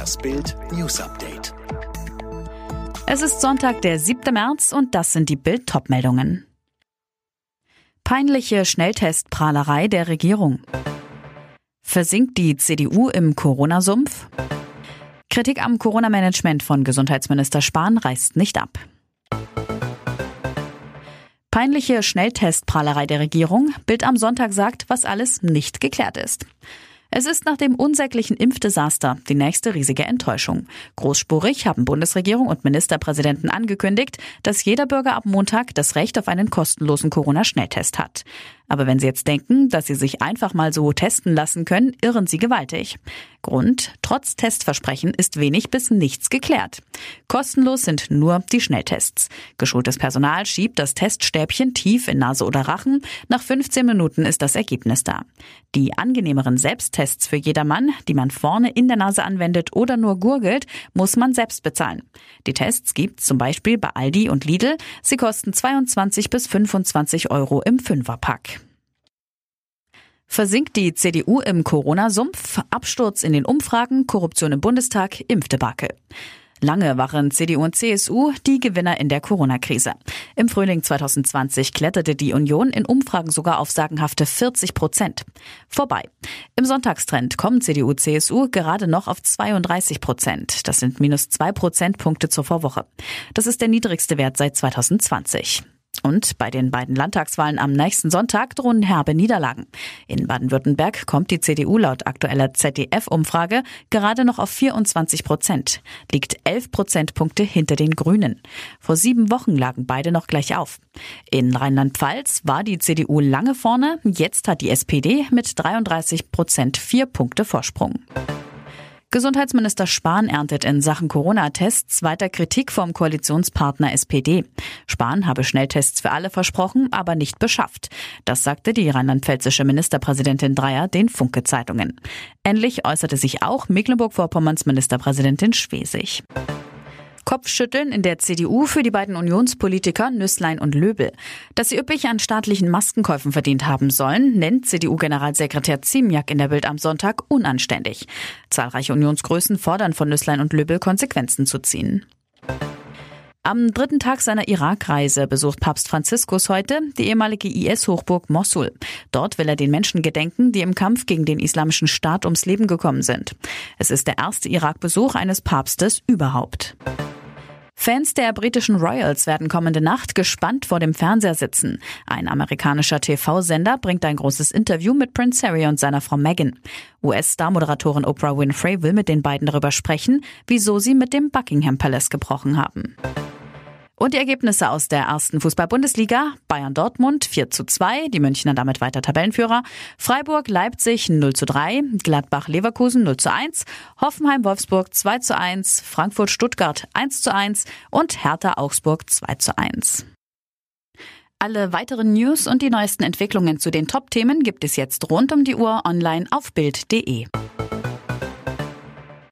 Das Bild News Update. Es ist Sonntag, der 7. März und das sind die Bild Topmeldungen. Peinliche Schnelltestprahlerei der Regierung. Versinkt die CDU im Corona-Sumpf? Kritik am Corona-Management von Gesundheitsminister Spahn reißt nicht ab. Peinliche Schnelltestprahlerei der Regierung. Bild am Sonntag sagt, was alles nicht geklärt ist. Es ist nach dem unsäglichen Impfdesaster die nächste riesige Enttäuschung. Großspurig haben Bundesregierung und Ministerpräsidenten angekündigt, dass jeder Bürger ab Montag das Recht auf einen kostenlosen Corona-Schnelltest hat. Aber wenn Sie jetzt denken, dass Sie sich einfach mal so testen lassen können, irren Sie gewaltig. Grund, trotz Testversprechen ist wenig bis nichts geklärt. Kostenlos sind nur die Schnelltests. Geschultes Personal schiebt das Teststäbchen tief in Nase oder Rachen. Nach 15 Minuten ist das Ergebnis da. Die angenehmeren Selbsttests für jedermann, die man vorne in der Nase anwendet oder nur gurgelt, muss man selbst bezahlen. Die Tests gibt's zum Beispiel bei Aldi und Lidl. Sie kosten 22 bis 25 Euro im Fünferpack. Versinkt die CDU im Corona-Sumpf? Absturz in den Umfragen, Korruption im Bundestag, Impfdebakel. Lange waren CDU und CSU die Gewinner in der Corona-Krise. Im Frühling 2020 kletterte die Union in Umfragen sogar auf sagenhafte 40 Prozent. Vorbei. Im Sonntagstrend kommen CDU, CSU gerade noch auf 32 Prozent. Das sind minus zwei Prozentpunkte zur Vorwoche. Das ist der niedrigste Wert seit 2020. Und bei den beiden Landtagswahlen am nächsten Sonntag drohen herbe Niederlagen. In Baden-Württemberg kommt die CDU laut aktueller ZDF-Umfrage gerade noch auf 24 Prozent, liegt 11 Prozentpunkte hinter den Grünen. Vor sieben Wochen lagen beide noch gleich auf. In Rheinland-Pfalz war die CDU lange vorne, jetzt hat die SPD mit 33 Prozent vier Punkte Vorsprung. Gesundheitsminister Spahn erntet in Sachen Corona-Tests weiter Kritik vom Koalitionspartner SPD. Spahn habe Schnelltests für alle versprochen, aber nicht beschafft. Das sagte die rheinland-pfälzische Ministerpräsidentin Dreier den Funke-Zeitungen. Ähnlich äußerte sich auch Mecklenburg-Vorpommerns Ministerpräsidentin Schwesig. Kopfschütteln in der CDU für die beiden Unionspolitiker Nüsslein und Löbel. Dass sie üppig an staatlichen Maskenkäufen verdient haben sollen, nennt CDU-Generalsekretär Ziemiak in der Bild am Sonntag unanständig. Zahlreiche Unionsgrößen fordern von Nüsslein und Löbel Konsequenzen zu ziehen. Am dritten Tag seiner Irakreise besucht Papst Franziskus heute die ehemalige IS-Hochburg Mossul. Dort will er den Menschen gedenken, die im Kampf gegen den islamischen Staat ums Leben gekommen sind. Es ist der erste Irakbesuch eines Papstes überhaupt. Fans der britischen Royals werden kommende Nacht gespannt vor dem Fernseher sitzen. Ein amerikanischer TV-Sender bringt ein großes Interview mit Prince Harry und seiner Frau Meghan. US-Star-Moderatorin Oprah Winfrey will mit den beiden darüber sprechen, wieso sie mit dem Buckingham Palace gebrochen haben. Und die Ergebnisse aus der ersten Fußball-Bundesliga. Bayern Dortmund 4 zu 2, die Münchner damit weiter Tabellenführer. Freiburg Leipzig 0 zu 3, Gladbach Leverkusen 0 zu 1, Hoffenheim Wolfsburg 2 zu 1, Frankfurt Stuttgart 1 zu 1 und Hertha Augsburg 2 zu 1. Alle weiteren News und die neuesten Entwicklungen zu den Top-Themen gibt es jetzt rund um die Uhr online auf Bild.de.